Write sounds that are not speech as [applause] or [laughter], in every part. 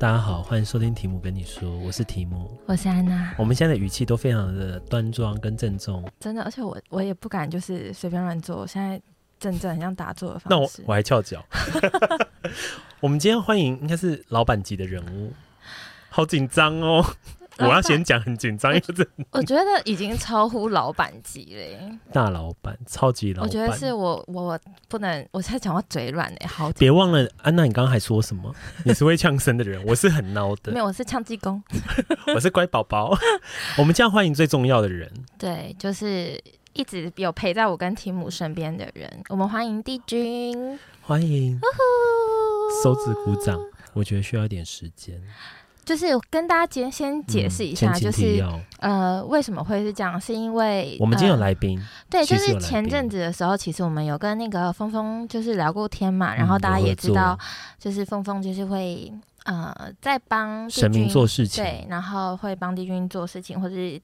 大家好，欢迎收听题目跟你说，我是提姆，我是安娜。我们现在的语气都非常的端庄跟郑重，真的，而且我我也不敢就是随便乱做，现在正正很像打坐的方式。那我我还翘脚。[laughs] 我们今天欢迎应该是老板级的人物，好紧张哦。我要先讲很紧张，因为这我觉得已经超乎老板级了。大老板，超级老板。我觉得是我，我不能，我现在讲话嘴软哎，好。别忘了，安娜，你刚刚还说什么？你是会呛声的人，我是很孬的。[laughs] 没有，我是呛鸡公，[laughs] 我是乖宝宝。[laughs] 我们这样欢迎最重要的人，对，就是一直有陪在我跟提姆身边的人。我们欢迎帝君，欢迎，手指鼓掌。我觉得需要一点时间。就是跟大家先先解释一下，嗯、就是呃，为什么会是这样？是因为我们今天有来宾、呃，对，就是前阵子的时候，其实我们有跟那个峰峰就是聊过天嘛，然后大家也知道，就是峰峰就是会呃在帮神明做事情，对，然后会帮帝君做事情，或者是。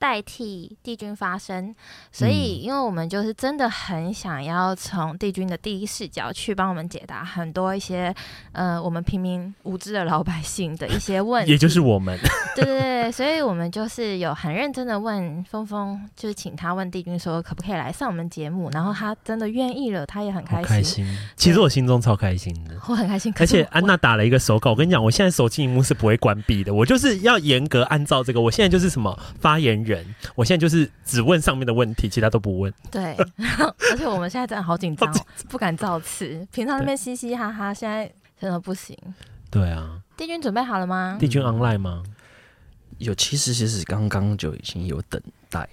代替帝君发声，所以因为我们就是真的很想要从帝君的第一视角去帮我们解答很多一些呃我们平民无知的老百姓的一些问题，也就是我们，对对对，所以我们就是有很认真的问峰峰，就是请他问帝君说可不可以来上我们节目，然后他真的愿意了，他也很开心。开心，其实我心中超开心的，我很开心。而且安娜打了一个手稿，我跟你讲，我现在手机荧幕是不会关闭的，我就是要严格按照这个，我现在就是什么发言人。人，我现在就是只问上面的问题，其他都不问。对，而且我们现在真的好紧张，不敢造次。平常那边嘻嘻哈哈，现在真的不行。对啊，帝君准备好了吗？帝君 online 吗？有，其实其实刚刚就已经有等待。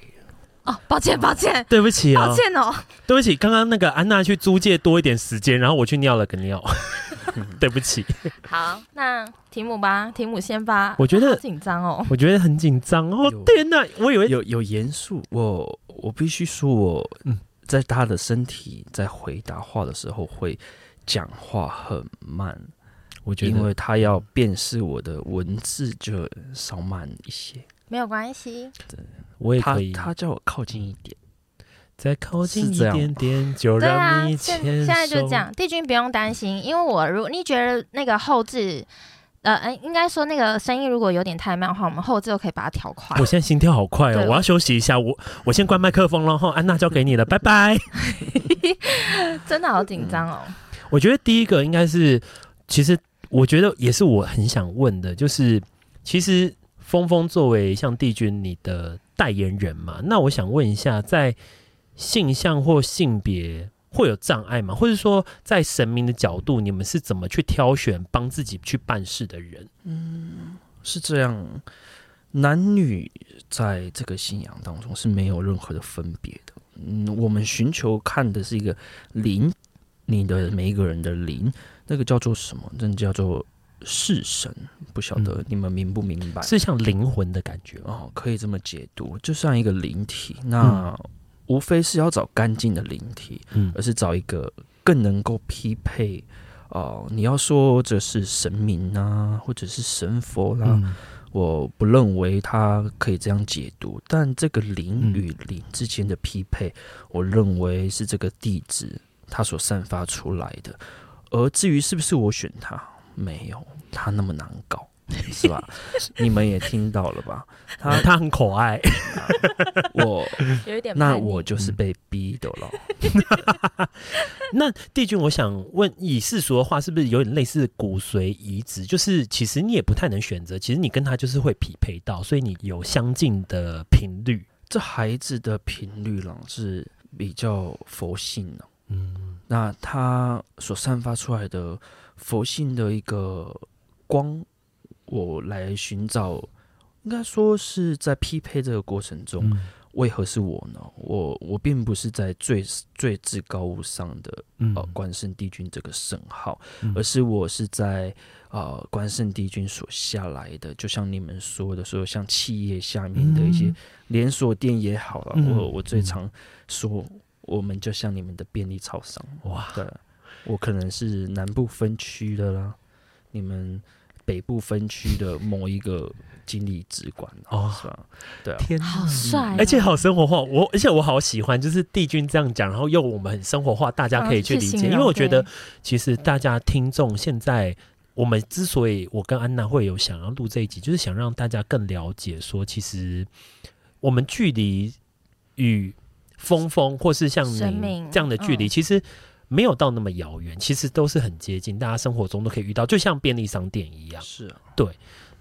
哦，抱歉抱歉，[laughs] 对不起啊，抱歉哦，对不起，刚刚那个安娜去租借多一点时间，然后我去尿了个尿。[laughs] 对不起。好，那提姆吧，提姆先吧。我觉得紧张哦，我觉得很紧张哦。天哪，我以为有有严肃。我我必须说，我在他的身体在回答话的时候会讲话很慢。我觉得，因为他要辨识我的文字就稍慢一些。没有关系，我也可以。他，他叫我靠近一点。再靠近一点点，就让你牵手。现在就这样，帝君不用担心，因为我如果你觉得那个后置，呃，哎，应该说那个声音如果有点太慢的话，我们后置都可以把它调快。我现在心跳好快哦，我要休息一下，我我先关麦克风了，然后安娜交给你了，拜拜。[laughs] 真的好紧张哦。我觉得第一个应该是，其实我觉得也是我很想问的，就是其实峰峰作为像帝君你的代言人嘛，那我想问一下，在性向或性别会有障碍吗？或者说，在神明的角度，你们是怎么去挑选帮自己去办事的人？嗯，是这样，男女在这个信仰当中是没有任何的分别的。嗯，我们寻求看的是一个灵，你的每一个人的灵，那个叫做什么？那叫做式神。不晓得你们明不明白？嗯，是像灵魂的感觉哦，可以这么解读，就像一个灵体。那。嗯无非是要找干净的灵体，嗯，而是找一个更能够匹配哦、呃。你要说这是神明啊，或者是神佛啦、啊，嗯、我不认为他可以这样解读。但这个灵与灵之间的匹配，嗯、我认为是这个地址它所散发出来的。而至于是不是我选他，没有他那么难搞。是吧？[laughs] 你们也听到了吧？他 [laughs] 他很可爱，[laughs] 我有一点，那我就是被逼的了。那帝君，我想问，以世俗的话，是不是有点类似骨髓移植？就是其实你也不太能选择，其实你跟他就是会匹配到，所以你有相近的频率。这孩子的频率呢是比较佛性的，嗯，那他所散发出来的佛性的一个光。我来寻找，应该说是在匹配这个过程中，嗯、为何是我呢？我我并不是在最最至高无上的、嗯、呃关圣帝君这个圣号，嗯、而是我是在呃关圣帝君所下来的，就像你们说的，说像企业下面的一些连锁店也好了，嗯、我我最常说，我们就像你们的便利超商，哇，对，我可能是南部分区的啦，你们。北部分区的某一个经理直管哦，是吧？对啊，天，好帅，而且好生活化。我而且我好喜欢，就是帝君这样讲，然后用我们很生活化，大家可以去理解。因为我觉得，其实大家听众现在我们之所以我跟安娜会有想要录这一集，就是想让大家更了解说，其实我们距离与峰峰或是像你这样的距离，其实没有到那么遥远，其实都是很接近，大家生活中都可以遇到，就像便利商店一样。是啊，对。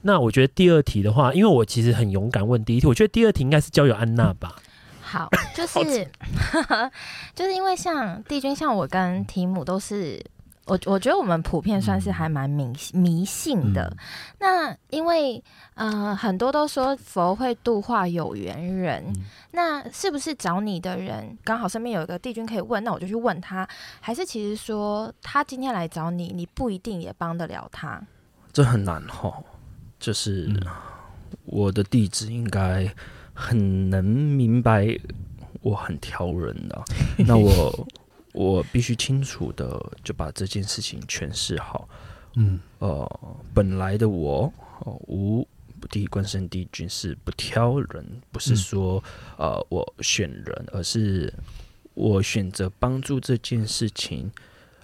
那我觉得第二题的话，因为我其实很勇敢问第一题，我觉得第二题应该是交友安娜吧。好，[laughs] 就是 [laughs] 就是因为像帝君，像我跟提姆都是。我我觉得我们普遍算是还蛮迷迷信的。嗯、那因为呃很多都说佛会度化有缘人，嗯、那是不是找你的人刚好身边有一个帝君可以问，那我就去问他？还是其实说他今天来找你，你不一定也帮得了他？这很难哈，就是、嗯、我的弟子应该很能明白我很挑人的，那我。我必须清楚的就把这件事情诠释好。嗯，呃，本来的我，呃、无第一关圣帝君是不挑人，不是说、嗯、呃我选人，而是我选择帮助这件事情。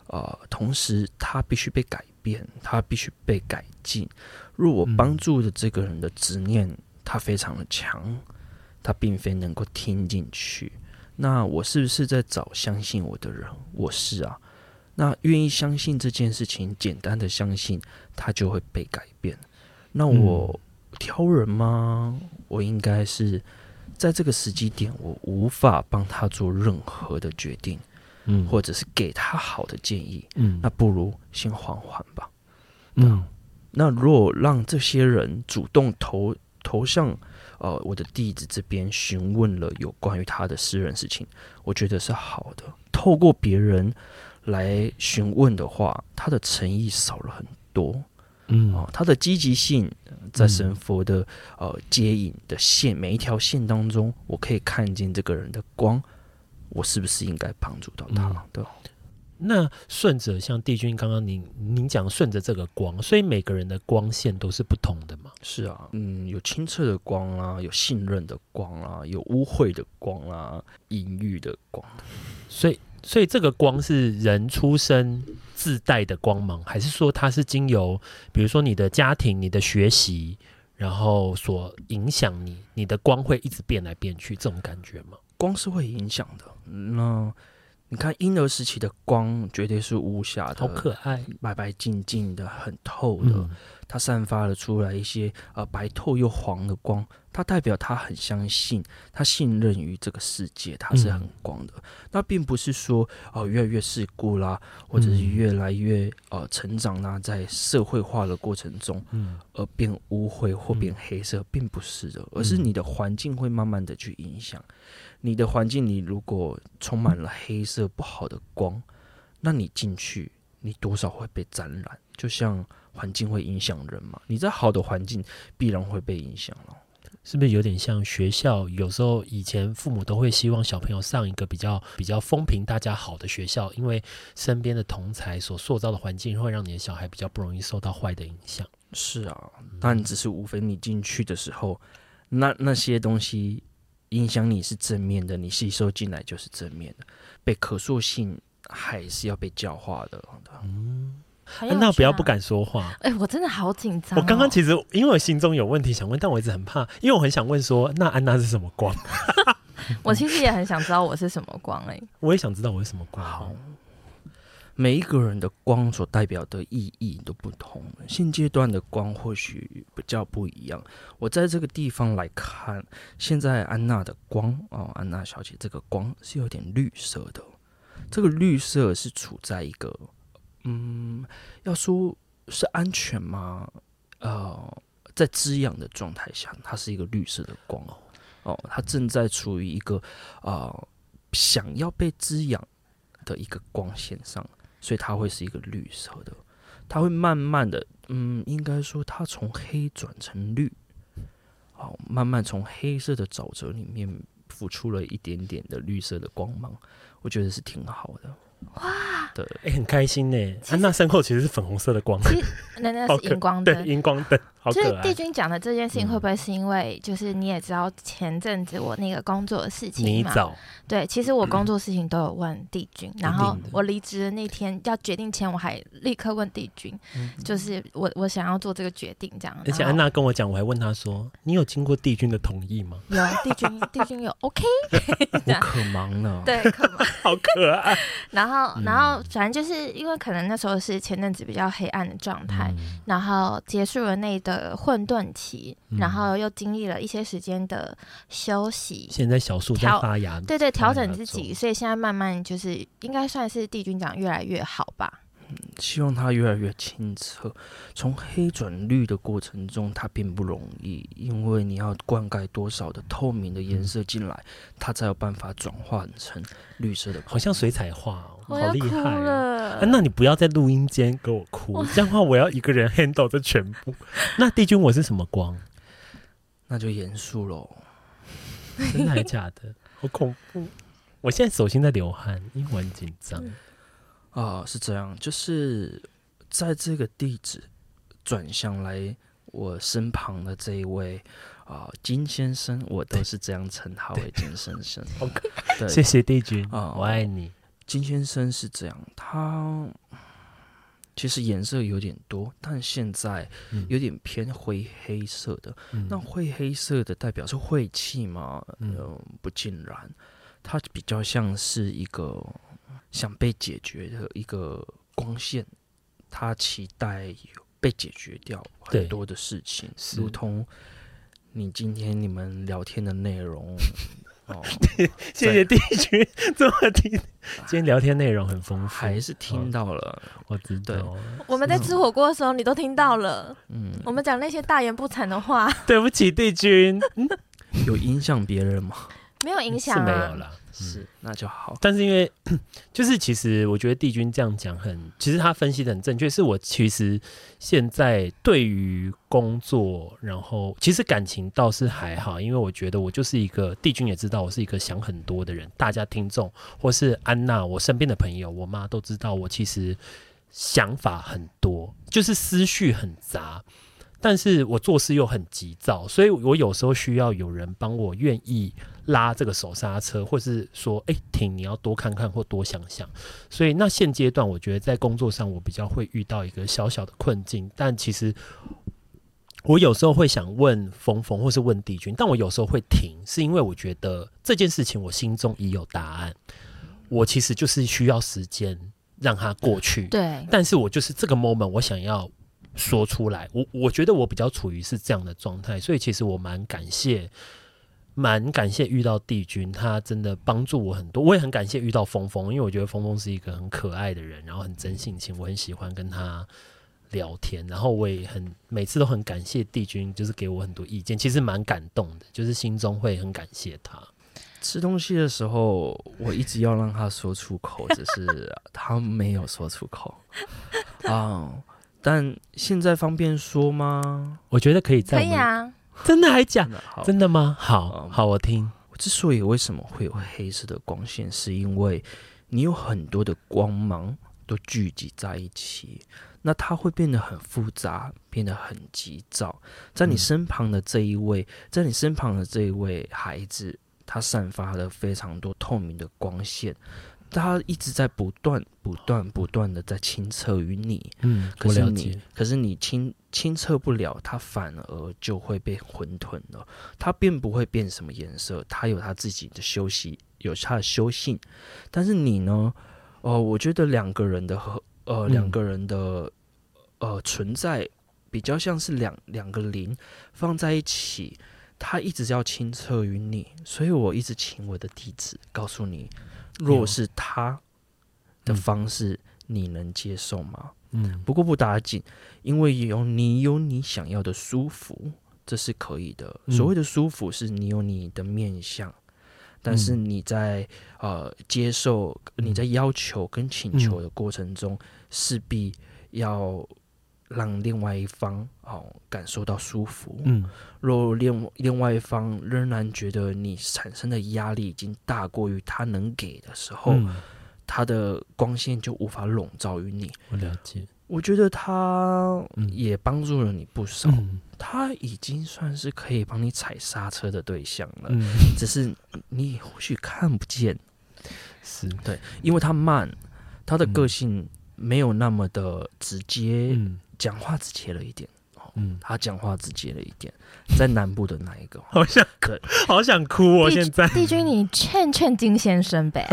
呃，同时他必须被改变，他必须被改进。若我帮助的这个人的执念，他非常的强，他并非能够听进去。那我是不是在找相信我的人？我是啊。那愿意相信这件事情，简单的相信，他就会被改变。那我挑人吗？我应该是在这个时机点，我无法帮他做任何的决定，嗯，或者是给他好的建议，嗯，那不如先缓缓吧，嗯。那如果让这些人主动投投向。呃，我的弟子这边询问了有关于他的私人事情，我觉得是好的。透过别人来询问的话，他的诚意少了很多。嗯，哦，他的积极性在神佛的呃接引的线每一条线当中，我可以看见这个人的光，我是不是应该帮助到他？嗯、对。那顺着像帝君刚刚您您讲顺着这个光，所以每个人的光线都是不同的嘛？是啊，嗯，有清澈的光啊，有信任的光啊，有污秽的光啊，隐喻的光。所以，所以这个光是人出生自带的光芒，还是说它是经由，比如说你的家庭、你的学习，然后所影响你，你的光会一直变来变去，这种感觉吗？光是会影响的，那。你看婴儿时期的光绝对是无瑕的，好可爱，白白净净的，很透的。嗯、它散发了出来一些呃白透又黄的光，它代表他很相信，他信任于这个世界，它是很光的。嗯、那并不是说哦、呃、越来越世故啦，或者是越来越呃成长啦，在社会化的过程中，嗯，而变污秽或变黑色，嗯、并不是的，而是你的环境会慢慢的去影响。你的环境里如果充满了黑色不好的光，那你进去，你多少会被沾染。就像环境会影响人嘛，你在好的环境必然会被影响了。是不是有点像学校？有时候以前父母都会希望小朋友上一个比较比较风评大家好的学校，因为身边的同才所塑造的环境会让你的小孩比较不容易受到坏的影响。是啊，但只是无非你进去的时候，那那些东西。影响你是正面的，你吸收进来就是正面的，被可塑性还是要被教化的。嗯，那不要不敢说话。哎、欸，我真的好紧张、哦。我刚刚其实因为我心中有问题想问，但我一直很怕，因为我很想问说，那安娜是什么光？[laughs] 我其实也很想知道我是什么光、欸。哎，[laughs] 我也想知道我是什么光。好。每一个人的光所代表的意义都不同，现阶段的光或许比较不一样。我在这个地方来看，现在安娜的光哦，安娜小姐这个光是有点绿色的。这个绿色是处在一个，嗯，要说是安全吗？呃，在滋养的状态下，它是一个绿色的光哦。哦，它正在处于一个啊、呃，想要被滋养的一个光线上。所以它会是一个绿色的，它会慢慢的，嗯，应该说它从黑转成绿，好，慢慢从黑色的沼泽里面浮出了一点点的绿色的光芒，我觉得是挺好的。哇，对，哎、欸，很开心呢。安娜身后其实是粉红色的光。其实那那是荧光灯，荧光灯。好就是帝君讲的这件事情，会不会是因为就是你也知道前阵子我那个工作的事情嘛？对，其实我工作事情都有问帝君，嗯、然后我离职的那天要决定前，我还立刻问帝君，嗯、就是我我想要做这个决定这样。而且安娜跟我讲，我还问她说：“你有经过帝君的同意吗？”有，帝君 [laughs] 帝君有 OK。[laughs] 我可忙了，对，可忙，[laughs] 好可爱。然后然后反正就是因为可能那时候是前阵子比较黑暗的状态，嗯、然后结束了那一段。呃，混沌期，然后又经历了一些时间的休息。现在小树在发芽，对对，调整自己，所以现在慢慢就是应该算是帝君长越来越好吧。嗯，希望它越来越清澈。从黑转绿的过程中，它并不容易，因为你要灌溉多少的透明的颜色进来，它才有办法转换成绿色的，好像水彩画哦。好厉害！那你不要在录音间给我哭，这样的话我要一个人 [laughs] handle 这全部。那帝君我是什么光？[laughs] 那就严肃喽。[laughs] 真的还假的？好恐怖！我现在手心在流汗，因为我很紧张。啊，是这样，就是在这个地址转向来我身旁的这一位啊，金先生，我都是这样称他为金先生。OK，谢谢帝君啊，我爱你。金先生是这样，他其实颜色有点多，但现在有点偏灰黑色的。嗯、那灰黑色的代表是晦气吗？嗯、呃，不尽然，它比较像是一个想被解决的一个光线，他期待被解决掉很多的事情，如同你今天你们聊天的内容。哦，[laughs] 谢谢帝君这么听，[laughs] 今天聊天内容很丰富，还是听到了，哦、我知道。我们在吃火锅的时候，你都听到了。嗯，我们讲那些大言不惭的话，[laughs] 对不起，帝君，有影响别人吗？没有影响、啊，是没有了。是，那就好。但是因为，[clears throat] 就是其实我觉得帝君这样讲很，其实他分析的很正确。是我其实现在对于工作，然后其实感情倒是还好，因为我觉得我就是一个帝君也知道我是一个想很多的人。大家听众或是安娜，我身边的朋友，我妈都知道我其实想法很多，就是思绪很杂。但是我做事又很急躁，所以我有时候需要有人帮我，愿意拉这个手刹车，或是说，哎，停，你要多看看或多想想。所以那现阶段，我觉得在工作上我比较会遇到一个小小的困境。但其实我有时候会想问峰峰，或是问帝君，但我有时候会停，是因为我觉得这件事情我心中已有答案，我其实就是需要时间让它过去。对，但是我就是这个 moment，我想要。说出来，我我觉得我比较处于是这样的状态，所以其实我蛮感谢，蛮感谢遇到帝君，他真的帮助我很多。我也很感谢遇到峰峰，因为我觉得峰峰是一个很可爱的人，然后很真性情，我很喜欢跟他聊天。然后我也很每次都很感谢帝君，就是给我很多意见，其实蛮感动的，就是心中会很感谢他。吃东西的时候，我一直要让他说出口，只是他没有说出口 [laughs] 啊。um, 但现在方便说吗？我觉得可以再。可以啊，[laughs] 真的还假的？真的吗？好好，我听。我之所以为什么会有黑色的光线，是因为你有很多的光芒都聚集在一起，那它会变得很复杂，变得很急躁。在你身旁的这一位，在你身旁的这一位孩子，他散发了非常多透明的光线。他一直在不断、不断、不断的在清澈于你，嗯，可是你，可是你清清澈不了，它反而就会被混沌了。它并不会变什么颜色，它有它自己的修习，有它的修性。但是你呢？哦、呃，我觉得两个人的和呃两个人的呃存在，比较像是两两个灵放在一起，它一直要清澈于你，所以我一直请我的弟子告诉你。若是他的方式，你能接受吗？嗯，不过不打紧，因为有你有你想要的舒服，这是可以的。所谓的舒服，是你有你的面相，但是你在呃接受、你在要求跟请求的过程中，势必要。让另外一方哦感受到舒服。嗯，若另另外一方仍然觉得你产生的压力已经大过于他能给的时候，嗯、他的光线就无法笼罩于你。我了解。我觉得他也帮助了你不少。嗯、他已经算是可以帮你踩刹车的对象了，嗯、只是你或许看不见。是对，因为他慢，他的个性没有那么的直接，嗯、讲话直接了一点。嗯，他讲话直接了一点，在南部的那一个？[laughs] 好想哭，好想哭哦！现在帝君，你劝劝金先生呗。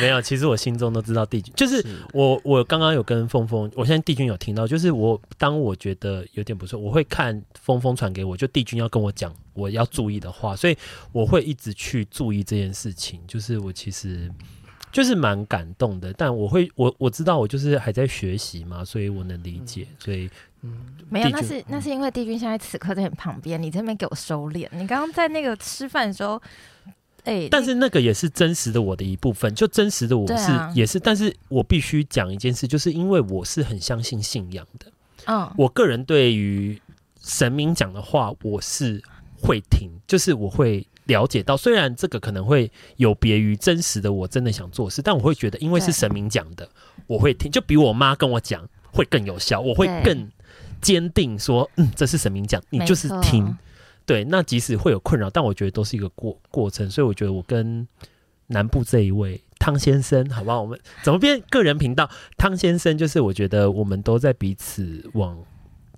没有，其实我心中都知道帝君，就是我。我刚刚有跟峰峰，我现在帝君有听到，就是我当我觉得有点不错，我会看峰峰传给我，就帝君要跟我讲我要注意的话，所以我会一直去注意这件事情。就是我其实就是蛮感动的，但我会我我知道我就是还在学习嘛，所以我能理解，所以。嗯，没有，那是那是因为帝君现在此刻在你旁边，你这边给我收敛。你刚刚在那个吃饭的时候，哎、欸，但是那个也是真实的我的一部分，就真实的我是、啊、也是，但是我必须讲一件事，就是因为我是很相信信仰的，嗯，我个人对于神明讲的话，我是会听，就是我会了解到，虽然这个可能会有别于真实的我真的想做事，但我会觉得，因为是神明讲的，我会听，就比我妈跟我讲会更有效，我会更。坚定说，嗯，这是神明讲，你就是听。对，那即使会有困扰，但我觉得都是一个过过程。所以我觉得我跟南部这一位汤先生，好不好？我们怎么变个人频道？汤先生就是我觉得我们都在彼此往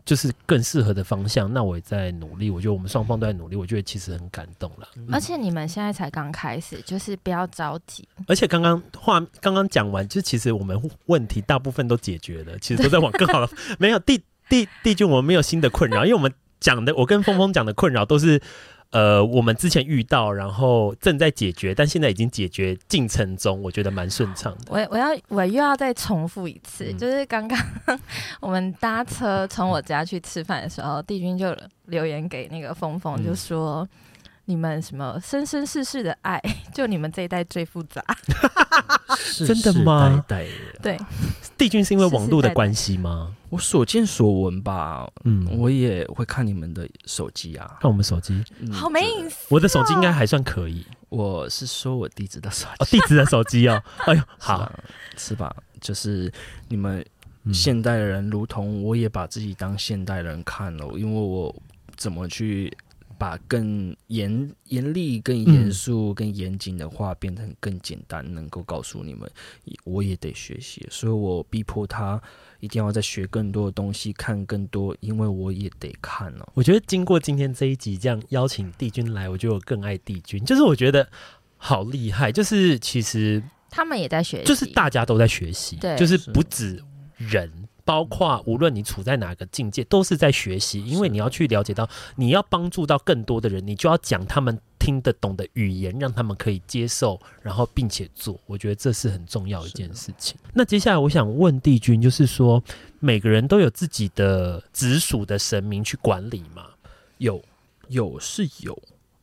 就是更适合的方向。那我也在努力，我觉得我们双方都在努力。我觉得其实很感动了。而且你们现在才刚开始，就是不要着急。而且刚刚话刚刚讲完，就其实我们问题大部分都解决了，其实都在往更好的。[laughs] 没有第。帝帝君，我们没有新的困扰，因为我们讲的，我跟峰峰讲的困扰都是，呃，我们之前遇到，然后正在解决，但现在已经解决进程中，我觉得蛮顺畅的。我我要我又要再重复一次，嗯、就是刚刚我们搭车从我家去吃饭的时候，帝君就留言给那个峰峰，就说。嗯你们什么生生世世的爱，[laughs] 就你们这一代最复杂，真的吗？代代对，帝君是因为网络的关系吗？我所见所闻吧，嗯，我也会看你们的手机啊，看我们手机，嗯、好没意思、哦。我的手机应该还算可以，我是说我弟子的手机，哦，弟子的手机哦，[laughs] 哎呦，好。是，吧？就是你们现代人，如同我也把自己当现代人看了，因为我怎么去。把更严严厉、更严肃、更严谨的话变成更简单，能够告诉你们，我也得学习，所以我逼迫他一定要再学更多的东西，看更多，因为我也得看哦。我觉得经过今天这一集这样邀请帝君来，我觉得我更爱帝君，就是我觉得好厉害，就是其实他们也在学习，就是大家都在学习，对，就是不止人。包括无论你处在哪个境界，都是在学习，因为你要去了解到，你要帮助到更多的人，你就要讲他们听得懂的语言，让他们可以接受，然后并且做。我觉得这是。很重要一件事情。那接下来我想问帝君，就是。说每个人都有自己的直属的神明去管理吗？有，有是。有，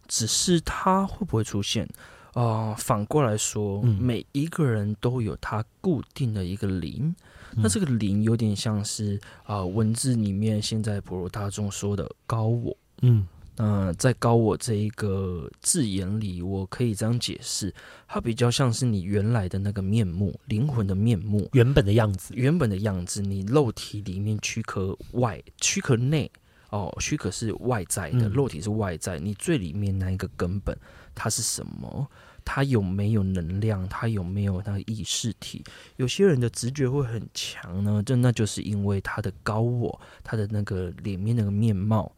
只是。他会不会出现？啊、呃，反过来说，嗯、每一个人都有他固定的一个灵。那这个灵有点像是啊、呃，文字里面现在普罗大众说的高我，嗯，那、呃、在高我这一个字眼里，我可以这样解释，它比较像是你原来的那个面目，灵魂的面目，原本的样子，原本的样子，你肉体里面躯壳外，躯壳内，哦，躯壳是外在的，肉体是外在，你最里面那一个根本，它是什么？他有没有能量？他有没有那个意识体？有些人的直觉会很强呢，这那就是因为他的高我，他的那个里面那个面貌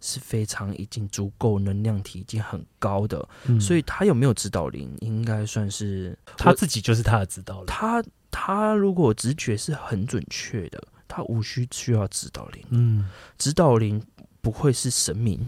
是非常已经足够能量体已经很高的，嗯、所以他有没有指导灵？应该算是他自己就是他的指导灵。他他如果直觉是很准确的，他无需需要指导灵。嗯，指导灵不会是神明。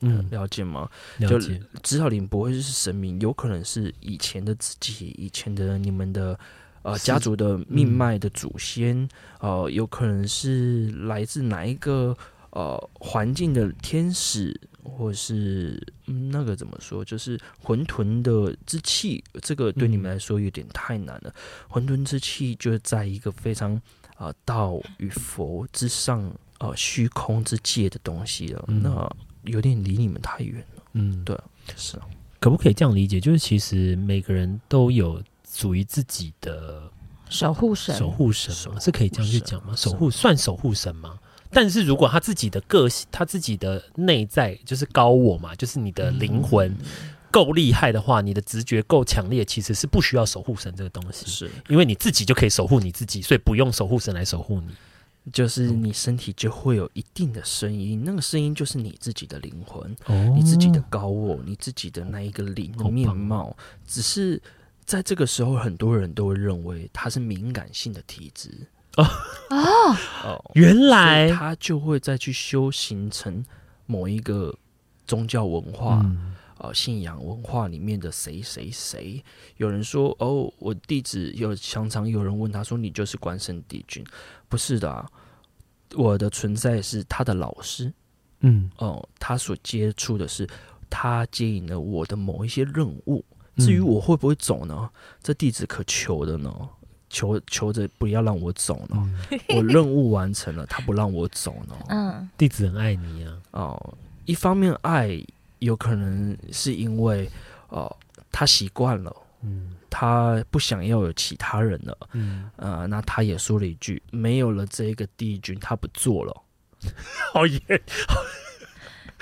嗯，了解吗？了解。就指导灵不会是神明，有可能是以前的自己，以前的你们的呃家族的命脉的祖先，嗯、呃，有可能是来自哪一个呃环境的天使，或是、嗯、那个怎么说，就是混沌的之气。这个对你们来说有点太难了。混沌、嗯、之气就是在一个非常啊、呃、道与佛之上，呃虚空之界的东西了。嗯、那有点离你们太远了，嗯，对，是。啊，可不可以这样理解？就是其实每个人都有属于自己的守护神，守护神是可以这样去讲吗？守护算守护神吗？但是如果他自己的个性，他自己的内在就是高我嘛，就是你的灵魂够厉害的话，你的直觉够强烈，其实是不需要守护神这个东西，是。因为你自己就可以守护你自己，所以不用守护神来守护你。就是你身体就会有一定的声音，那个声音就是你自己的灵魂，哦、你自己的高我，你自己的那一个灵的面貌。只是在这个时候，很多人都会认为他是敏感性的体质。哦哦 [laughs] 哦，原来他就会再去修行成某一个宗教文化、嗯、呃信仰文化里面的谁谁谁。有人说哦，我弟子有常常有人问他说，你就是关圣帝君？不是的啊，我的存在是他的老师。嗯哦、呃，他所接触的是他接引了我的某一些任务。至于我会不会走呢？嗯、这弟子可求的呢？求求着不要让我走呢，嗯、[laughs] 我任务完成了，他不让我走呢。嗯，弟子很爱你啊。哦，一方面爱，有可能是因为哦，他习惯了，嗯，他不想要有其他人了，嗯，呃，那他也说了一句，没有了这个帝君，他不做了。好 [laughs] 耶。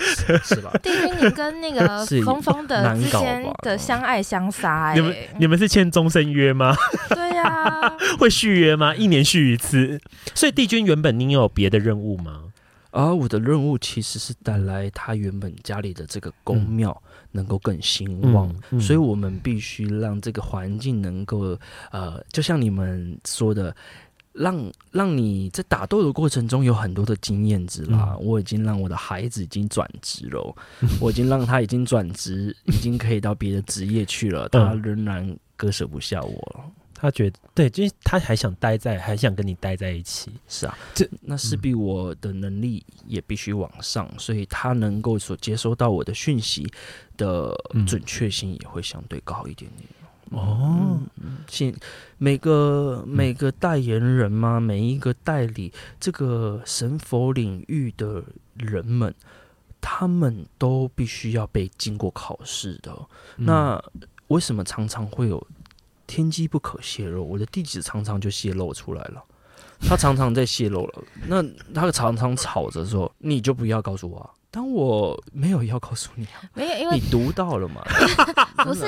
是，[laughs] 是吧？帝君，你跟那个 [laughs] 峰峰的之间的相爱相杀、欸，你们你们是签终身约吗？对呀、啊，会续约吗？一年续一次。所以帝君原本你有别的任务吗？啊，我的任务其实是带来他原本家里的这个宫庙能够更兴旺，所以我们必须让这个环境能够呃，就像你们说的。让让你在打斗的过程中有很多的经验值啦。嗯、我已经让我的孩子已经转职了，我已经让他已经转职，已经可以到别的职业去了。他仍然割舍不下我了。他觉得对，就是他还想待在，还想跟你待在一起。是啊，这那势必我的能力也必须往上，所以他能够所接收到我的讯息的准确性也会相对高一点点。哦，请每个每个代言人嘛，每一个代理这个神佛领域的人们，他们都必须要被经过考试的。那为什么常常会有天机不可泄露？我的地址常常就泄露出来了，他常常在泄露了。那他常常吵着说：“你就不要告诉我啊。”当我没有要告诉你，没有，因为你读到了嘛？[laughs] 不是，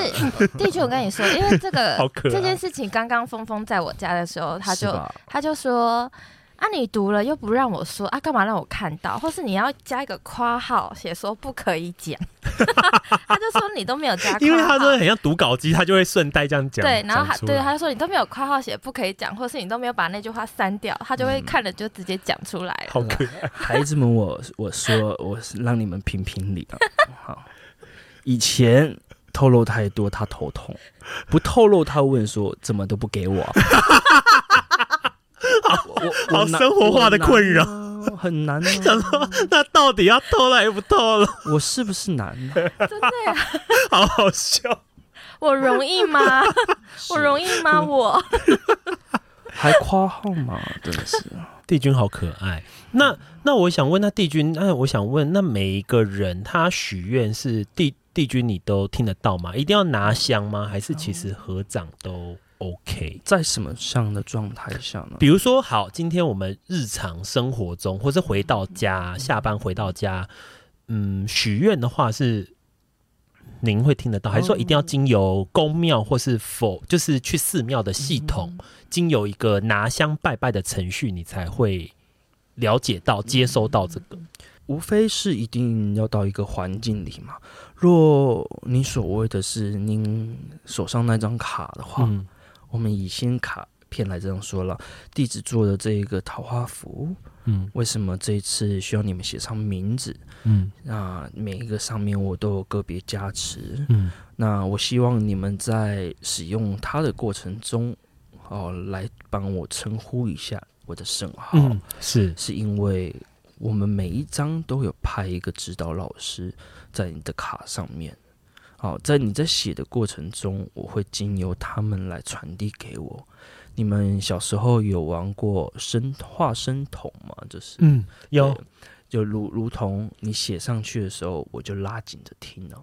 的确，我跟你说，因为这个 [laughs] 这件事情，刚刚峰峰在我家的时候，他就他就说。啊，你读了又不让我说啊，干嘛让我看到？或是你要加一个括号，写说不可以讲。[laughs] 他就说你都没有加括号，[laughs] 因为他说很像读稿机，他就会顺带这样讲。对，然后他对他就说你都没有括号写不可以讲，或是你都没有把那句话删掉，他就会看了就直接讲出来了。好可爱，孩子们，我 [laughs] 我说我是让你们评评理啊。好，以前透露太多，他头痛；不透露，他问说怎么都不给我。好，我好生活化的困扰，很难。[laughs] 想说，那到底要偷了还不偷了？我是不是难？真的呀，[laughs] 好好笑。我容易吗？[laughs] 我容易吗？我还夸号码？真的是，帝君好可爱。那那我想问，那帝君，那我想问，那每一个人他许愿是帝帝君，你都听得到吗？一定要拿香吗？还是其实合掌都？OK，在什么样的状态下呢？比如说，好，今天我们日常生活中，或是回到家，下班回到家，嗯，许愿的话是您会听得到，还是说一定要经由宫庙或是否，就是去寺庙的系统，经由一个拿香拜拜的程序，你才会了解到、接收到这个？无非是一定要到一个环境里嘛。若你所谓的是您手上那张卡的话，嗯我们以新卡片来这样说了，弟子做的这一个桃花符，嗯，为什么这一次需要你们写上名字？嗯，那每一个上面我都有个别加持，嗯，那我希望你们在使用它的过程中，哦，来帮我称呼一下我的圣号，嗯，是，是因为我们每一张都有派一个指导老师在你的卡上面。好，在你在写的过程中，我会经由他们来传递给我。你们小时候有玩过生画生筒吗？就是，嗯，有，就如如同你写上去的时候，我就拉紧着听了。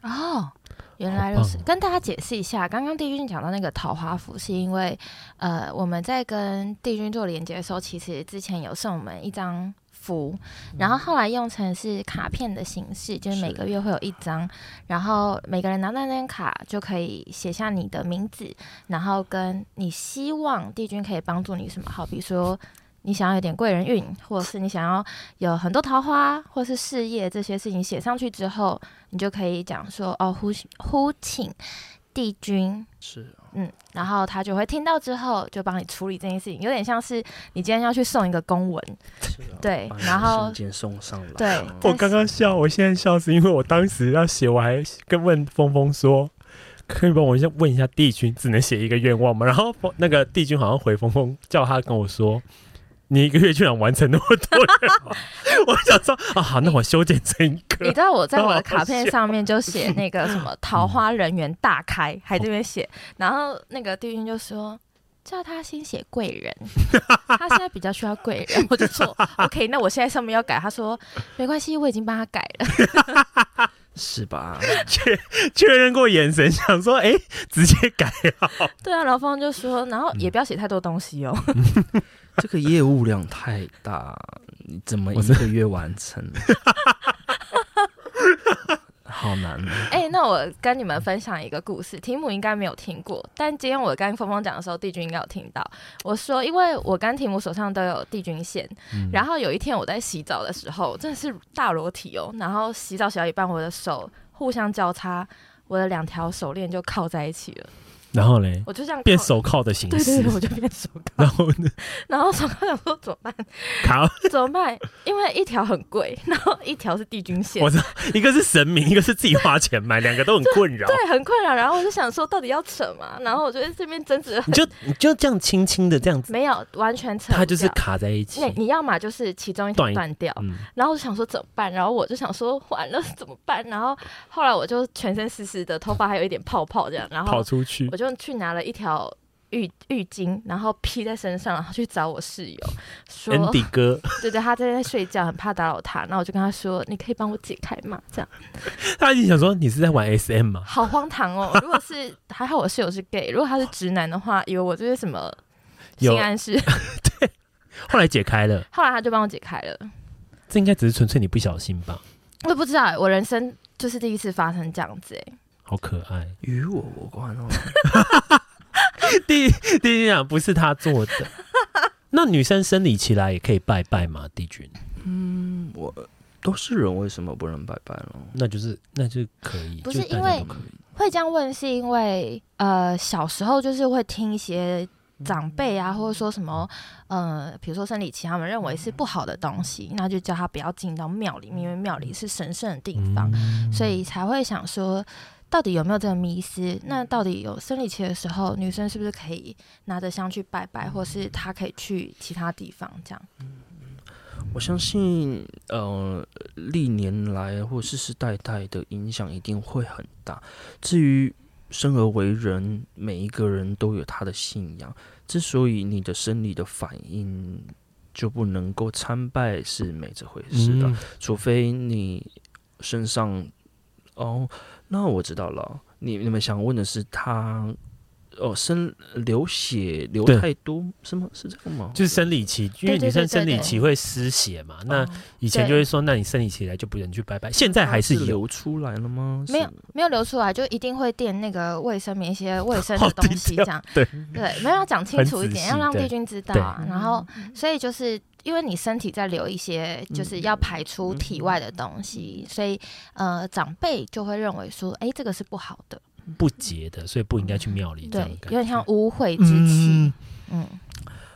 哦，原来如此。跟大家解释一下，刚刚帝君讲到那个桃花符，是因为呃，我们在跟帝君做连接的时候，其实之前有送我们一张符，然后后来用成是卡片的形式，就是每个月会有一张，然后每个人拿到那张卡就可以写下你的名字，然后跟你希望帝君可以帮助你什么，好，比如说。你想要有点贵人运，或者是你想要有很多桃花，或是事业这些事情写上去之后，你就可以讲说哦，呼呼请帝君嗯，然后他就会听到之后就帮你处理这件事情，有点像是你今天要去送一个公文，啊、对，然后瞬间送上来。对，我刚刚笑，我现在笑是因为我当时要写，我还跟问峰峰说，可以帮我先问一下帝君，只能写一个愿望吗？然后那个帝君好像回峰峰，叫他跟我说。你一个月居然完成那么多 [laughs] 我想说啊，好，那我修剪成一个。你知道我在我的卡片上面就写那个什么桃花人缘大开，还这边写，然后那个帝君就说叫他先写贵人，他现在比较需要贵人。我就说 OK，那我现在上面要改，他说没关系，我已经帮他改了，[laughs] 是吧？确确认过眼神，想说哎、欸，直接改好。对啊，然后方就说，然后也不要写太多东西哦。[laughs] [laughs] 这个业务量太大，你怎么一个月完成？[laughs] 好难啊！哎、欸，那我跟你们分享一个故事，提姆应该没有听过，但今天我跟峰峰讲的时候，帝君应该有听到。我说，因为我跟提姆手上都有帝君线，嗯、然后有一天我在洗澡的时候，真的是大裸体哦，然后洗澡洗到一半，我的手互相交叉，我的两条手链就靠在一起了。然后嘞，我就这样变手铐的形式，对对对，我就变手铐。然后呢，然后手铐想说怎么办？卡怎么办？因为一条很贵，[laughs] 然后一条是帝君线。我知道，一个是神明，一个是自己花钱买，两个都很困扰。对，很困扰。然后我就想说，到底要扯嘛？然后我就在这边争执。你就你就这样轻轻的这样子，没有完全扯，它就是卡在一起。你你要嘛就是其中一条断掉，嗯、然后我就想说怎么办？然后我就想说完了怎么办？然后后来我就全身湿湿的，头发还有一点泡泡这样，然后跑出去，我就去拿了一条。浴浴巾，然后披在身上，然后去找我室友说：“Andy 哥，[laughs] 对对，他在在睡觉，很怕打扰他。”那我就跟他说：“你可以帮我解开吗？”这样，他一直想说你是在玩 SM 吗？好荒唐哦！如果是还好，我室友是 gay，如果他是直男的话，以为我这是什么性暗示？[laughs] 对，后来解开了，后来他就帮我解开了。这应该只是纯粹你不小心吧？我也不知道，我人生就是第一次发生这样子，哎，好可爱，与我无关哦。第 [laughs] 第一讲不是他做的，[laughs] 那女生生理期来也可以拜拜吗？帝君，嗯，我都是人，为什么不能拜拜呢？那就是那就可以，不是因为会这样问，是因为呃小时候就是会听一些长辈啊，或者说什么呃，比如说生理期，他们认为是不好的东西，那就叫他不要进到庙里面，因为庙里是神圣的地方，嗯、所以才会想说。到底有没有这个迷思？那到底有生理期的时候，女生是不是可以拿着香去拜拜，或是她可以去其他地方这样？我相信，呃，历年来或世世代代的影响一定会很大。至于生而为人，每一个人都有他的信仰。之所以你的生理的反应就不能够参拜，是没这回事的，嗯、除非你身上哦。那我知道了，你你们想问的是他哦，生流血流太多什么？是这个吗？就是生理期，因为女生生理期会失血嘛。那以前就会说，那你生理期来就不能去拜拜。现在还是流出来了吗？没有，没有流出来，就一定会垫那个卫生棉，一些卫生的东西，这样对对，没有要讲清楚一点，要让帝君知道啊。然后，所以就是。因为你身体在流一些，就是要排出体外的东西，嗯、所以呃，长辈就会认为说，哎，这个是不好的，不洁的，所以不应该去庙里。对，有点像污秽之气。嗯，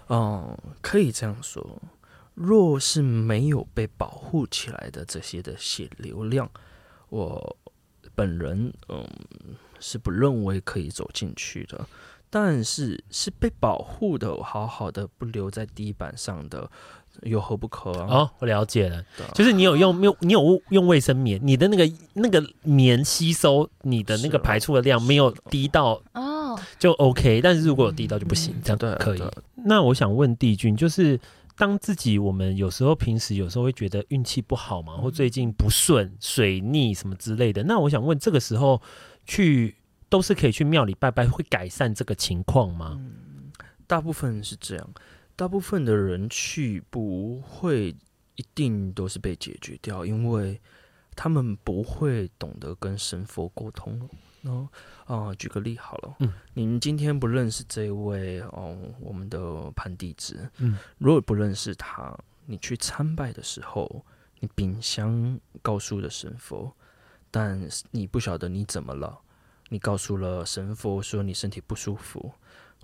哦、嗯，可以这样说。若是没有被保护起来的这些的血流量，我本人嗯是不认为可以走进去的。但是是被保护的，好好的不留在地板上的。有何不可啊？哦，我了解了，啊、就是你有用用你有用卫生棉，你的那个那个棉吸收你的那个排出的量没有低到哦，就 OK。但是如果有低到就不行，嗯、这样对可以。那我想问帝君，就是当自己我们有时候平时有时候会觉得运气不好嘛，或最近不顺、水逆什么之类的。那我想问，这个时候去都是可以去庙里拜拜，会改善这个情况吗？嗯，大部分是这样，大部分的人去不会一定都是被解决掉，因为他们不会懂得跟神佛沟通。哦，啊，举个例好了，嗯，您今天不认识这位哦，我们的潘弟子，嗯，如果不认识他，你去参拜的时候，你秉香告诉了神佛，但你不晓得你怎么了，你告诉了神佛说你身体不舒服，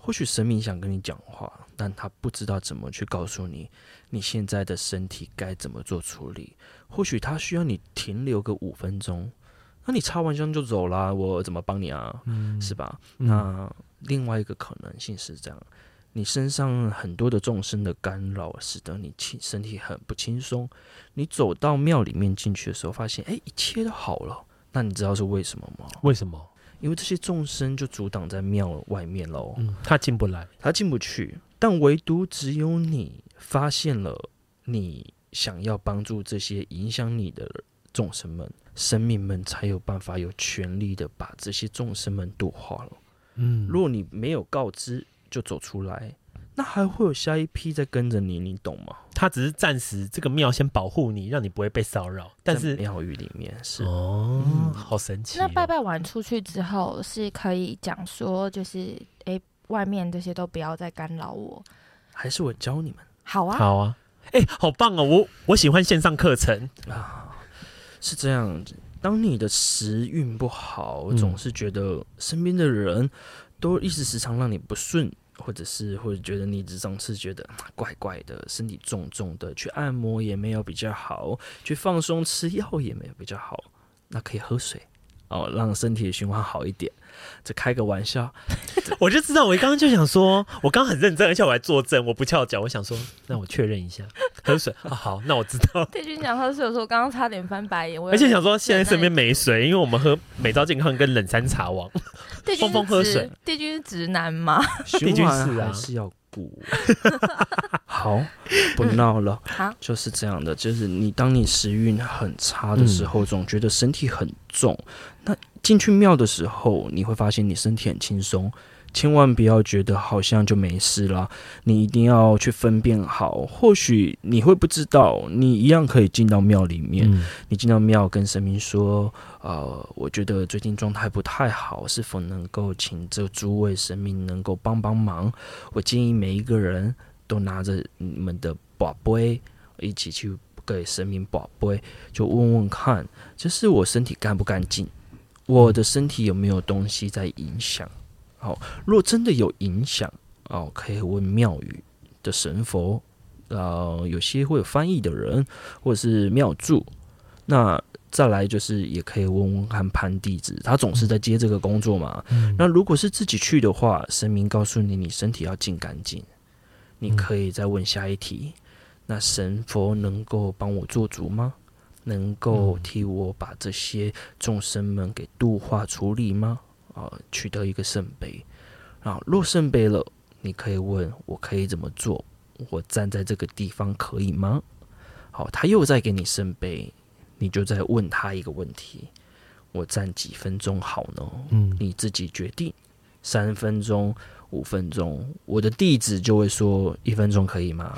或许神明想跟你讲话，但他不知道怎么去告诉你你现在的身体该怎么做处理，或许他需要你停留个五分钟。那你插完香就走啦，我怎么帮你啊？嗯，是吧？嗯、那另外一个可能性是这样：你身上很多的众生的干扰，使得你轻身体很不轻松。你走到庙里面进去的时候，发现哎，一切都好了。那你知道是为什么吗？为什么？因为这些众生就阻挡在庙外面喽。嗯，他进不来，他进不去。但唯独只有你发现了，你想要帮助这些影响你的众生们。生命们才有办法有权利的把这些众生们度化了。嗯，如果你没有告知就走出来，那还会有下一批在跟着你，你懂吗？他只是暂时这个庙先保护你，让你不会被骚扰。但是庙宇里面是哦，嗯、好神奇、哦。那拜拜完出去之后是可以讲说，就是哎，外面这些都不要再干扰我。还是我教你们？好啊，好啊，哎，好棒哦！我我喜欢线上课程啊。是这样子，当你的时运不好，总是觉得身边的人都一时时常让你不顺，或者是或者觉得你只总是觉得怪怪的，身体重重的，去按摩也没有比较好，去放松吃药也没有比较好，那可以喝水。哦，让身体的循环好一点。这开个玩笑，[laughs] 我就知道，我刚刚就想说，我刚刚很认真，而且我还坐正，我不翘脚。我想说，那我确认一下，喝水啊。好，那我知道。帝君讲喝水的时候，我刚刚差点翻白眼。我而且想说，现在身边没水，因为我们喝美招健康跟冷山茶王。峰峰喝水。帝君是直男吗？帝君是啊，是要顾。[laughs] 好，不闹了。好，就是这样的，就是你当你时运很差的时候，嗯、总觉得身体很重。那进去庙的时候，你会发现你身体很轻松，千万不要觉得好像就没事了。你一定要去分辨好，或许你会不知道，你一样可以进到庙里面。嗯、你进到庙跟神明说：“呃，我觉得最近状态不太好，是否能够请这诸位神明能够帮帮忙？”我建议每一个人都拿着你们的宝贝一起去给神明宝贝，就问问看，这是我身体干不干净？我的身体有没有东西在影响？好，如果真的有影响，哦，可以问庙宇的神佛，呃，有些会有翻译的人，或者是庙祝。那再来就是也可以问问看潘弟子，他总是在接这个工作嘛。嗯、那如果是自己去的话，神明告诉你，你身体要净干净，你可以再问下一题。那神佛能够帮我做主吗？能够替我把这些众生们给度化处理吗？啊，取得一个圣杯啊，若圣杯了，你可以问我可以怎么做？我站在这个地方可以吗？好，他又在给你圣杯，你就再问他一个问题：我站几分钟好呢？嗯，你自己决定，三分钟、五分钟，我的弟子就会说一分钟可以吗？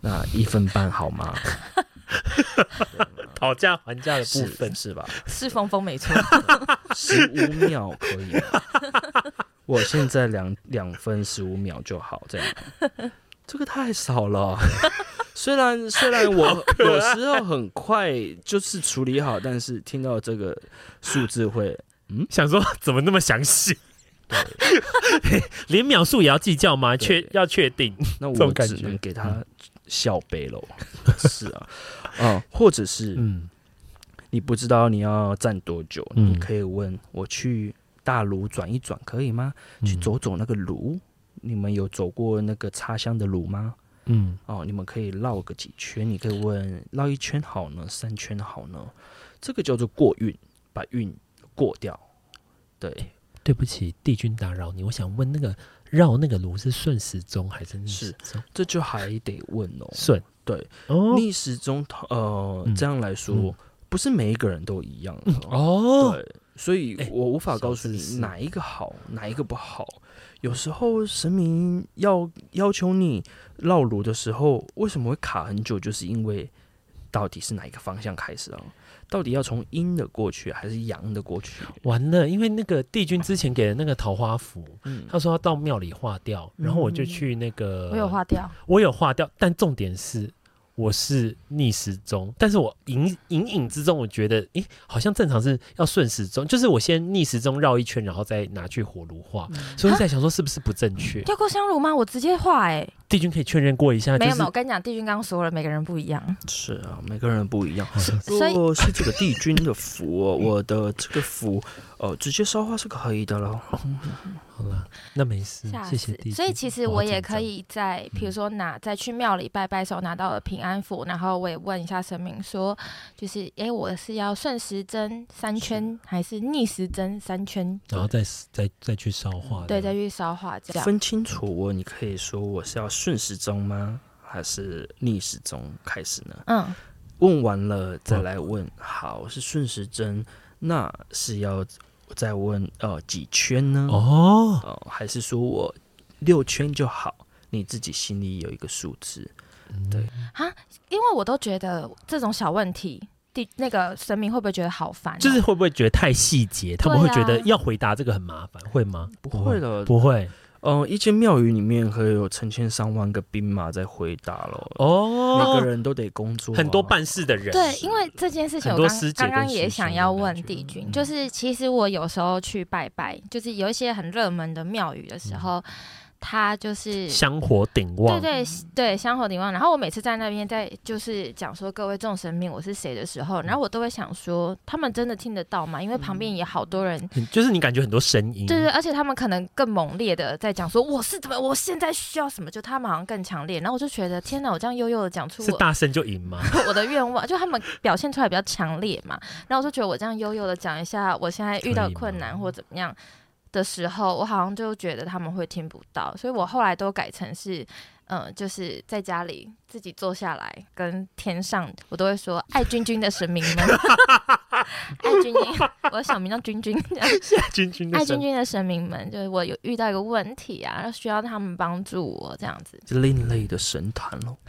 那一分半好吗？[laughs] 讨价还价的部分。是，是吧？是峰峰没错，十五秒可以吗？我现在两两分十五秒就好，这样。这个太少了。虽然虽然我有时候很快就是处理好，但是听到这个数字会嗯，想说怎么那么详细？对，连秒数也要计较吗？确要确定？那我只能给他。笑杯喽，[laughs] 是啊，啊，[laughs] 或者是，嗯，你不知道你要站多久，嗯、你可以问我去大炉转一转可以吗？嗯、去走走那个炉，你们有走过那个插香的炉吗？嗯，哦，你们可以绕个几圈，你可以问绕一圈好呢，三圈好呢？这个叫做过运，把运过掉。对，对不起，帝君打扰你，我想问那个。绕那个炉是顺时钟还是逆时钟？这就还得问哦。顺对哦，逆时钟呃，嗯这样来说、嗯、不是每一个人都一样的哦。对，所以我无法告诉你欸、哪一个好，哪一个不好。有时候神明要要求你绕炉的时候，为什么会卡很久？就是因为到底是哪一个方向开始啊？到底要从阴的过去还是阳的过去？完了，因为那个帝君之前给的那个桃花符，嗯，他说要到庙里化掉，然后我就去那个，我有化掉，我有化掉，但重点是。我是逆时钟，但是我隐隐隐之中，我觉得，诶、欸，好像正常是要顺时钟，就是我先逆时钟绕一圈，然后再拿去火炉画，嗯、所以我在想说是不是不正确？要过香炉吗？我直接画，哎，帝君可以确认过一下。没有没有，我跟你讲，帝君刚刚说了，每个人不一样。是啊，每个人不一样。所以如果是这个帝君的符，我的这个符，呃，直接烧化是可以的了。[laughs] 好了，那没事，谢谢。所以其实我也可以在，比如说拿再去庙里拜拜时候拿到了平安符，然后我也问一下神明说，就是哎，我是要顺时针三圈，还是逆时针三圈？然后再再再去烧化，对，再去烧化，这样分清楚。我你可以说我是要顺时钟吗？还是逆时钟开始呢？嗯，问完了再来问，好，是顺时针，那是要。我再问，呃，几圈呢？哦，呃，还是说我六圈就好？你自己心里有一个数字，对啊？因为我都觉得这种小问题，第那个神明会不会觉得好烦？就是会不会觉得太细节？他们会觉得要回答这个很麻烦，会吗？不会的，不会。嗯，一间庙宇里面可以有成千上万个兵马在回答了哦，每个人都得工作，很多办事的人。对，因为这件事情，我刚刚刚也想要问帝君，就是其实我有时候去拜拜，就是有一些很热门的庙宇的时候。嗯他就是香火鼎旺，对对对，香火鼎旺。然后我每次在那边在就是讲说各位众神明我是谁的时候，然后我都会想说，他们真的听得到吗？因为旁边也好多人，就是你感觉很多声音，对对，而且他们可能更猛烈的在讲说我是怎么，我现在需要什么，就他们好像更强烈。然后我就觉得天哪，我这样悠悠的讲出我是大声就赢吗？[laughs] 我的愿望就他们表现出来比较强烈嘛。然后我就觉得我这样悠悠的讲一下，我现在遇到困难或怎么样。的时候，我好像就觉得他们会听不到，所以我后来都改成是，嗯、呃，就是在家里自己坐下来，跟天上，我都会说爱君君的神明们，[laughs] 爱君君，我的小名叫君君，君君，爱君君的神明们，就是我有遇到一个问题啊，需要他们帮助我这样子，另类的神坛喽。[laughs]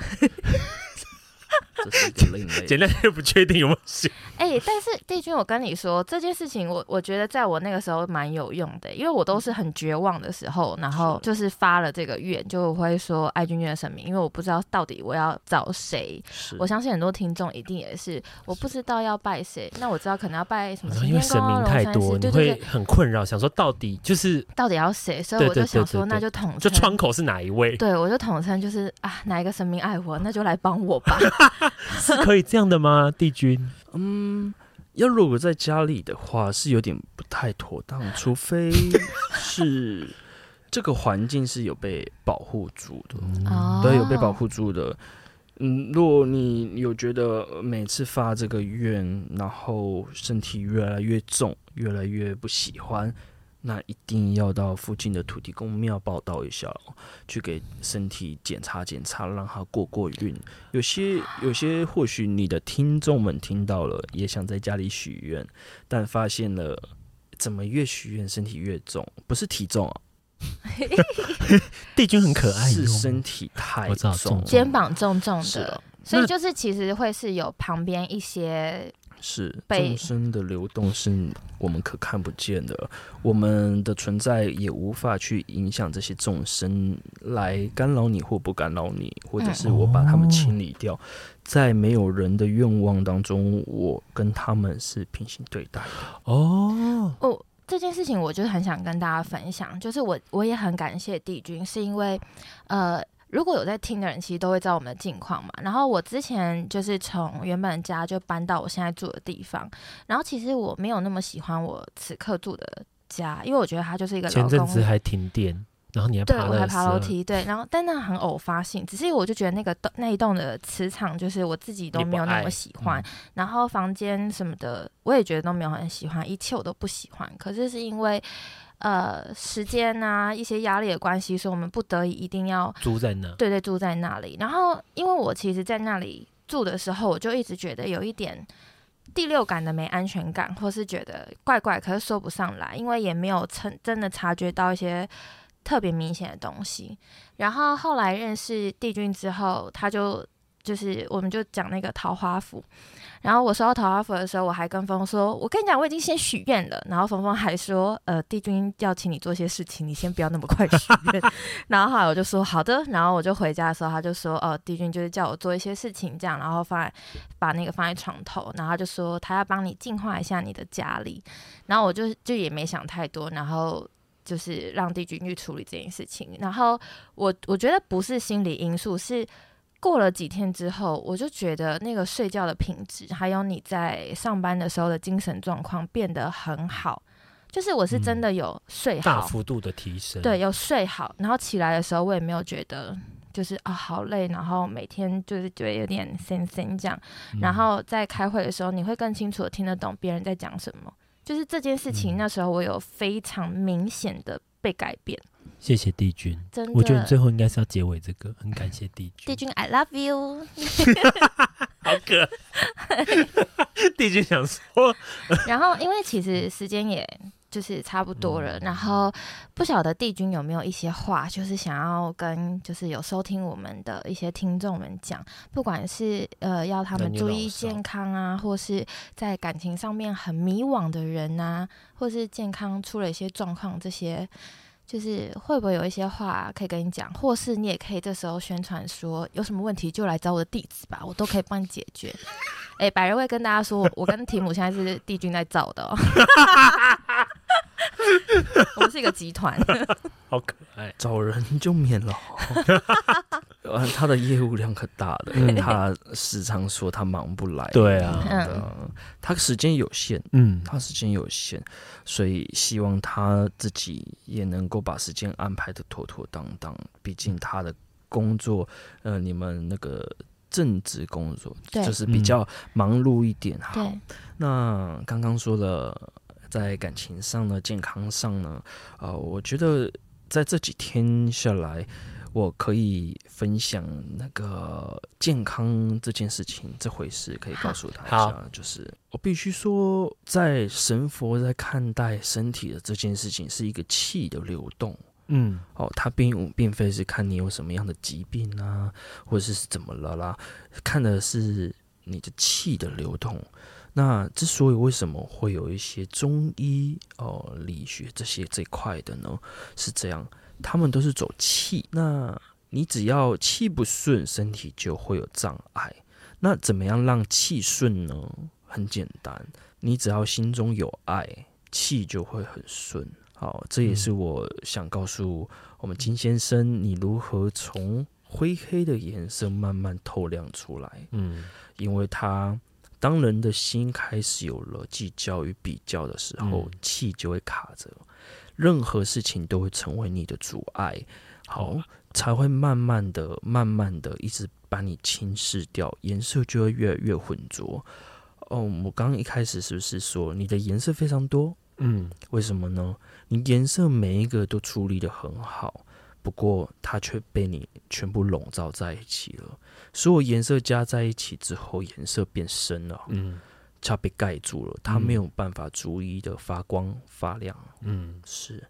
[laughs] 这是一个另类，简单又不确定有没有写。[laughs] 哎、欸，但是帝君，我跟你说这件事情我，我我觉得在我那个时候蛮有用的，因为我都是很绝望的时候，然后就是发了这个愿，就会说爱君君的神明，因为我不知道到底我要找谁。我相信很多听众一定也是，我不知道要拜谁。那我知道可能要拜什么，因为神明太多，你会很困扰，想说到底就是到底要谁，所以我就想说，那就统称，就窗口是哪一位？对，我就统称就是啊，哪一个神明爱我，那就来帮我吧。[laughs] [laughs] 是可以这样的吗，帝君？嗯，要如果在家里的话，是有点不太妥当，除非是 [laughs] 这个环境是有被保护住的，嗯、对，有被保护住的。嗯，如果你有觉得每次发这个愿，然后身体越来越重，越来越不喜欢。那一定要到附近的土地公庙报道一下，去给身体检查检查，让他过过运。有些有些，或许你的听众们听到了，也想在家里许愿，但发现了怎么越许愿身体越重，不是体重啊。[laughs] 帝君很可爱，是身体太重，肩膀重重的，所以就是其实会是有旁边一些。是众生的流动是我们可看不见的，我们的存在也无法去影响这些众生来干扰你或不干扰你，或者是我把他们清理掉，在没有人的愿望当中，我跟他们是平行对待的。哦哦，这件事情我就很想跟大家分享，就是我我也很感谢帝君，是因为呃。如果有在听的人，其实都会知道我们的近况嘛。然后我之前就是从原本家就搬到我现在住的地方，然后其实我没有那么喜欢我此刻住的家，因为我觉得它就是一个。前阵子还停电，然后你还爬对，我还爬楼梯，对，然后但那很偶发性，只是我就觉得那个那一栋的磁场，就是我自己都没有那么喜欢。嗯、然后房间什么的，我也觉得都没有很喜欢，一切我都不喜欢。可是是因为。呃时间啊一些压力的关系，所以我们不得已一定要住在那。对对，住在那里。然后因为我其实，在那里住的时候，我就一直觉得有一点第六感的没安全感，或是觉得怪怪，可是说不上来，因为也没有真真的察觉到一些特别明显的东西。然后后来认识帝君之后，他就。就是，我们就讲那个桃花符，然后我收到桃花符的时候，我还跟峰峰说：“我跟你讲，我已经先许愿了。”然后峰峰还说：“呃，帝君要请你做些事情，你先不要那么快许愿。[laughs] ”然后后来我就说：“好的。”然后我就回家的时候，他就说：“哦，帝君就是叫我做一些事情，这样，然后放在把那个放在床头，然后他就说他要帮你净化一下你的家里。”然后我就就也没想太多，然后就是让帝君去处理这件事情。然后我我觉得不是心理因素，是。过了几天之后，我就觉得那个睡觉的品质，还有你在上班的时候的精神状况变得很好。就是我是真的有睡好，大幅度的提升。对，有睡好，然后起来的时候，我也没有觉得就是啊好累，然后每天就是觉得有点森森这样。然后在开会的时候，你会更清楚的听得懂别人在讲什么。就是这件事情，那时候我有非常明显的被改变。谢谢帝君，真的，我觉得你最后应该是要结尾这个，很感谢帝君。帝君，I love you。[laughs] 好可爱。[laughs] 帝君想说，[laughs] 然后因为其实时间也就是差不多了，嗯、然后不晓得帝君有没有一些话，就是想要跟就是有收听我们的一些听众们讲，不管是呃要他们注意健康啊，或是在感情上面很迷惘的人啊，或是健康出了一些状况这些。就是会不会有一些话可以跟你讲，或是你也可以这时候宣传说，有什么问题就来找我的地址吧，我都可以帮你解决。哎、欸，百人会跟大家说，我跟提姆现在是帝君在找的哦。[laughs] [laughs] 我们是一个集团，[laughs] 好可爱，找人就免了。他的业务量可大了，因为他时常说他忙不来。对啊，他时间有限，嗯，他时间有限，所以希望他自己也能够把时间安排的妥妥当当。毕竟他的工作，呃，你们那个正职工作就是比较忙碌一点。好，那刚刚说了。在感情上呢，健康上呢，呃，我觉得在这几天下来，我可以分享那个健康这件事情这回事，可以告诉他一下，就是我必须说，在神佛在看待身体的这件事情是一个气的流动，嗯，哦，他并并非是看你有什么样的疾病啊，或者是怎么了啦，看的是你的气的流动。那之所以为什么会有一些中医哦、理学这些这块的呢？是这样，他们都是走气。那你只要气不顺，身体就会有障碍。那怎么样让气顺呢？很简单，你只要心中有爱，气就会很顺。好，这也是我想告诉我们金先生，你如何从灰黑的颜色慢慢透亮出来。嗯，因为他。当人的心开始有了计较与比较的时候，气、嗯、就会卡着，任何事情都会成为你的阻碍，好，才会慢慢的、慢慢的一直把你侵蚀掉，颜色就会越来越浑浊。哦，我刚刚一开始是不是说你的颜色非常多？嗯，为什么呢？你颜色每一个都处理的很好。不过，它却被你全部笼罩在一起了。所有颜色加在一起之后，颜色变深了。嗯，它被盖住了，它没有办法逐一的发光发亮。嗯，是，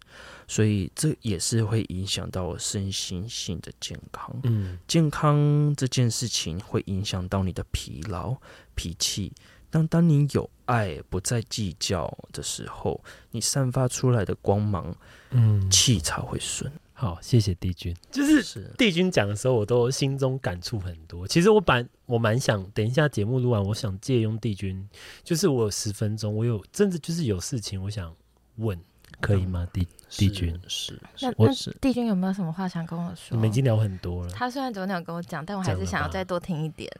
所以这也是会影响到身心性的健康。嗯，健康这件事情会影响到你的疲劳、脾气。当当你有爱，不再计较的时候，你散发出来的光芒，嗯，气才会顺。好，谢谢帝君。就是帝君讲的时候，我都心中感触很多。其实我蛮我蛮想等一下节目录完，我想借用帝君，就是我有十分钟，我有真的就是有事情，我想问，可以吗？帝帝君是，那那帝君有没有什么话想跟我说？你们已经聊很多了。他虽然昨天有跟我讲，但我还是想要再多听一点。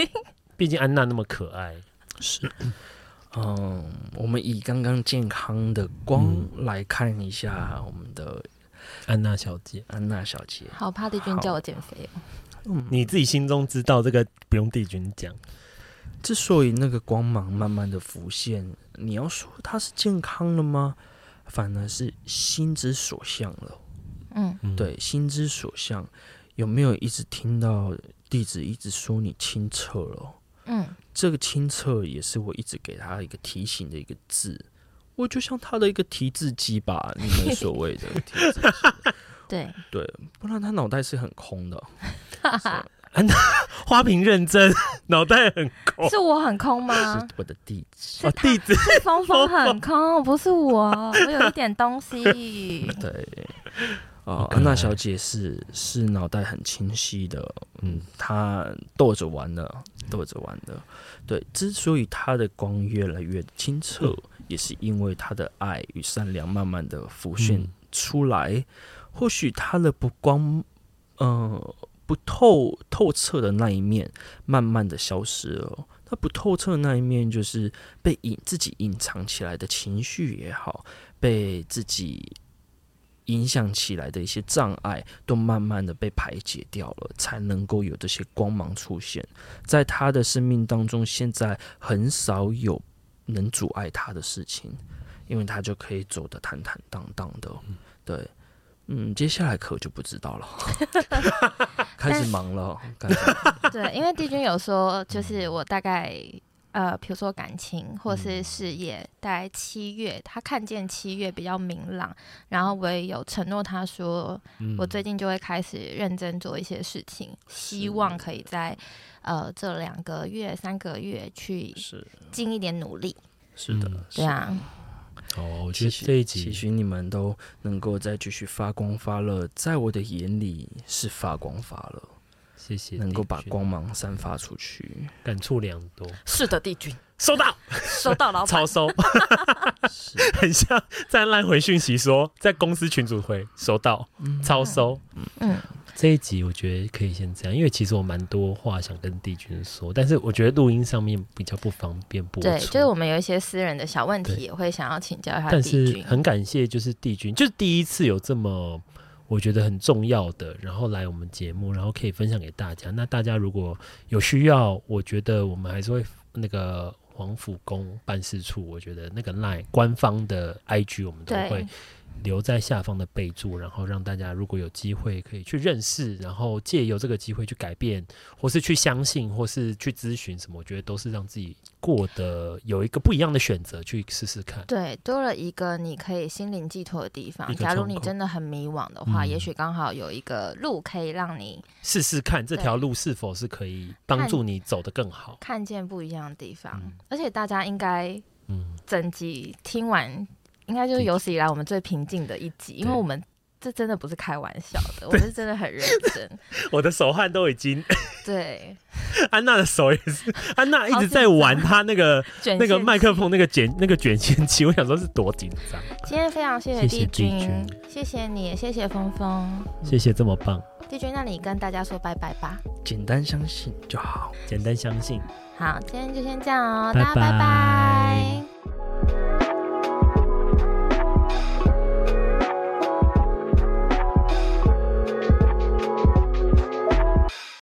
[laughs] 毕竟安娜那么可爱。是，嗯，我们以刚刚健康的光来看一下我们的。安娜小姐，安娜小姐，好怕帝君叫我减肥哦。嗯，你自己心中知道这个不用帝君讲。之所以那个光芒慢慢的浮现，你要说它是健康了吗？反而是心之所向了。嗯，对，心之所向，有没有一直听到弟子一直说你清澈了？嗯，这个清澈也是我一直给他一个提醒的一个字。我就像他的一个提字机吧，[laughs] 你们所谓的提字机。[laughs] 对对，不然他脑袋是很空的。[laughs] 花瓶认真，脑袋很空。是我很空吗？是我的弟子。哦，弟子是峰峰很空，不是我，我有一点东西。对。哦，安娜小姐是是脑袋很清晰的，嗯，她逗着玩的，逗着玩的。对，之所以她的光越来越清澈，嗯、也是因为他的爱与善良慢慢的浮现出来。嗯、或许他的不光，嗯、呃，不透透彻的那一面，慢慢的消失了。他不透彻的那一面，就是被隐自己隐藏起来的情绪也好，被自己。影响起来的一些障碍都慢慢的被排解掉了，才能够有这些光芒出现。在他的生命当中，现在很少有能阻碍他的事情，因为他就可以走得坦坦荡荡的。对，嗯，接下来可就不知道了，[laughs] [laughs] 开始忙了。对，因为帝君有说，就是我大概。呃，比如说感情或是事业，嗯、大概七月，他看见七月比较明朗，然后我也有承诺他说，嗯、我最近就会开始认真做一些事情，希望可以在呃这两个月、三个月去尽一点努力。是的，对啊。哦，我觉得这一集，期许你们都能够再继续发光发热，在我的眼里是发光发热。谢谢，能够把光芒散发出去，感触良多。是的，帝君。收到，收到了，超收，[laughs] 很像在烂回讯息说，在公司群组回收到，超收。嗯，这一集我觉得可以先这样，因为其实我蛮多话想跟帝君说，但是我觉得录音上面比较不方便播出。对，就是我们有一些私人的小问题，也会想要请教一下。但是很感谢，就是帝君，就是第一次有这么。我觉得很重要的，然后来我们节目，然后可以分享给大家。那大家如果有需要，我觉得我们还是会那个黄府宫办事处，我觉得那个 LINE 官方的 IG 我们都会。留在下方的备注，然后让大家如果有机会可以去认识，然后借由这个机会去改变，或是去相信，或是去咨询什么，我觉得都是让自己过得有一个不一样的选择，去试试看。对，多了一个你可以心灵寄托的地方。假如你真的很迷惘的话，嗯、也许刚好有一个路可以让你试试看，这条路是否是可以帮助你走得更好，看，看见不一样的地方。嗯、而且大家应该，嗯，整集听完。应该就是有史以来我们最平静的一集，因为我们这真的不是开玩笑的，[laughs] 我们是真的很认真。[laughs] 我的手汗都已经 [laughs] 对，安娜的手也是，安娜一直在玩她那个那个麦克风那个卷那个卷线器，我想说是多紧张。今天非常谢谢帝君，谢谢你，谢谢峰峰，谢谢这么棒。帝君，那你跟大家说拜拜吧。简单相信就好，简单相信。好，今天就先这样哦，大家拜拜。